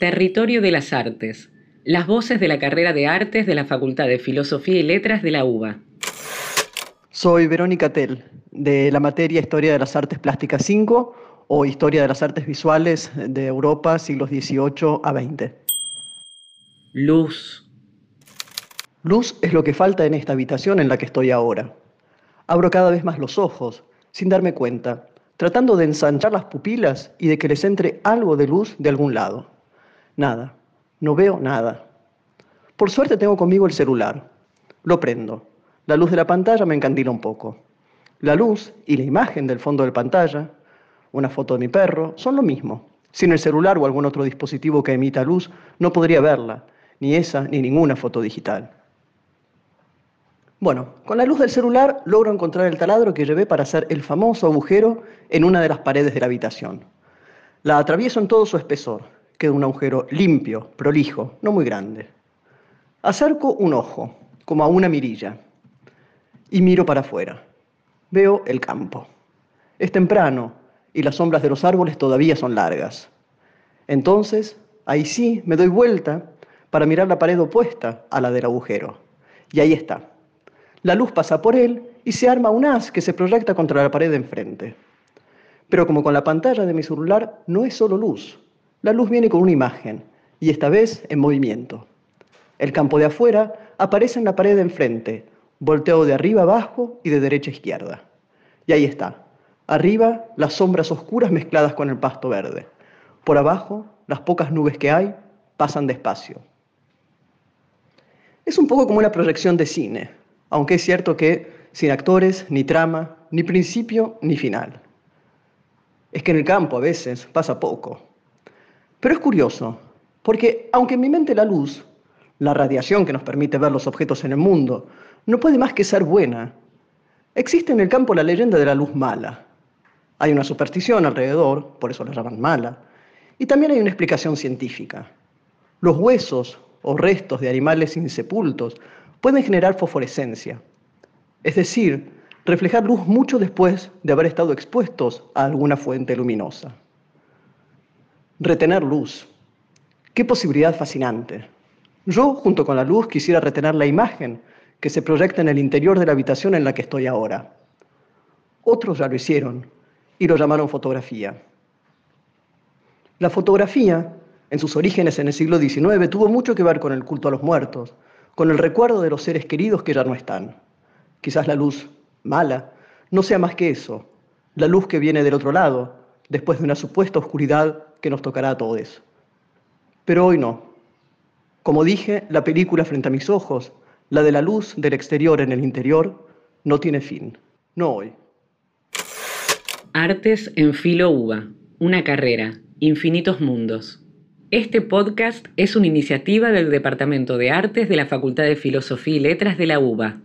Territorio de las Artes. Las voces de la carrera de artes de la Facultad de Filosofía y Letras de la UBA. Soy Verónica Tell, de la materia Historia de las Artes Plásticas 5 o Historia de las Artes Visuales de Europa siglos XVIII a XX. Luz. Luz es lo que falta en esta habitación en la que estoy ahora. Abro cada vez más los ojos, sin darme cuenta, tratando de ensanchar las pupilas y de que les entre algo de luz de algún lado. Nada. No veo nada. Por suerte tengo conmigo el celular. Lo prendo. La luz de la pantalla me encandila un poco. La luz y la imagen del fondo de pantalla, una foto de mi perro, son lo mismo. Sin el celular o algún otro dispositivo que emita luz, no podría verla, ni esa ni ninguna foto digital. Bueno, con la luz del celular logro encontrar el taladro que llevé para hacer el famoso agujero en una de las paredes de la habitación. La atravieso en todo su espesor, queda un agujero limpio, prolijo, no muy grande. Acerco un ojo, como a una mirilla, y miro para afuera. Veo el campo. Es temprano y las sombras de los árboles todavía son largas. Entonces, ahí sí, me doy vuelta para mirar la pared opuesta a la del agujero. Y ahí está. La luz pasa por él y se arma un haz que se proyecta contra la pared de enfrente. Pero como con la pantalla de mi celular no es solo luz, la luz viene con una imagen, y esta vez en movimiento. El campo de afuera aparece en la pared de enfrente, volteado de arriba abajo y de derecha a izquierda. Y ahí está. Arriba, las sombras oscuras mezcladas con el pasto verde. Por abajo, las pocas nubes que hay pasan despacio. Es un poco como una proyección de cine, aunque es cierto que sin actores, ni trama, ni principio, ni final. Es que en el campo a veces pasa poco, pero es curioso, porque aunque en mi mente la luz, la radiación que nos permite ver los objetos en el mundo, no puede más que ser buena, existe en el campo la leyenda de la luz mala. Hay una superstición alrededor, por eso la llaman mala, y también hay una explicación científica. Los huesos o restos de animales insepultos pueden generar fosforescencia, es decir, reflejar luz mucho después de haber estado expuestos a alguna fuente luminosa. Retener luz. Qué posibilidad fascinante. Yo, junto con la luz, quisiera retener la imagen que se proyecta en el interior de la habitación en la que estoy ahora. Otros ya lo hicieron y lo llamaron fotografía. La fotografía, en sus orígenes en el siglo XIX, tuvo mucho que ver con el culto a los muertos, con el recuerdo de los seres queridos que ya no están. Quizás la luz mala no sea más que eso, la luz que viene del otro lado, después de una supuesta oscuridad que nos tocará a todos. Pero hoy no. Como dije, la película frente a mis ojos, la de la luz del exterior en el interior, no tiene fin. No hoy. Artes en Filo UBA, una carrera, infinitos mundos. Este podcast es una iniciativa del Departamento de Artes de la Facultad de Filosofía y Letras de la UBA.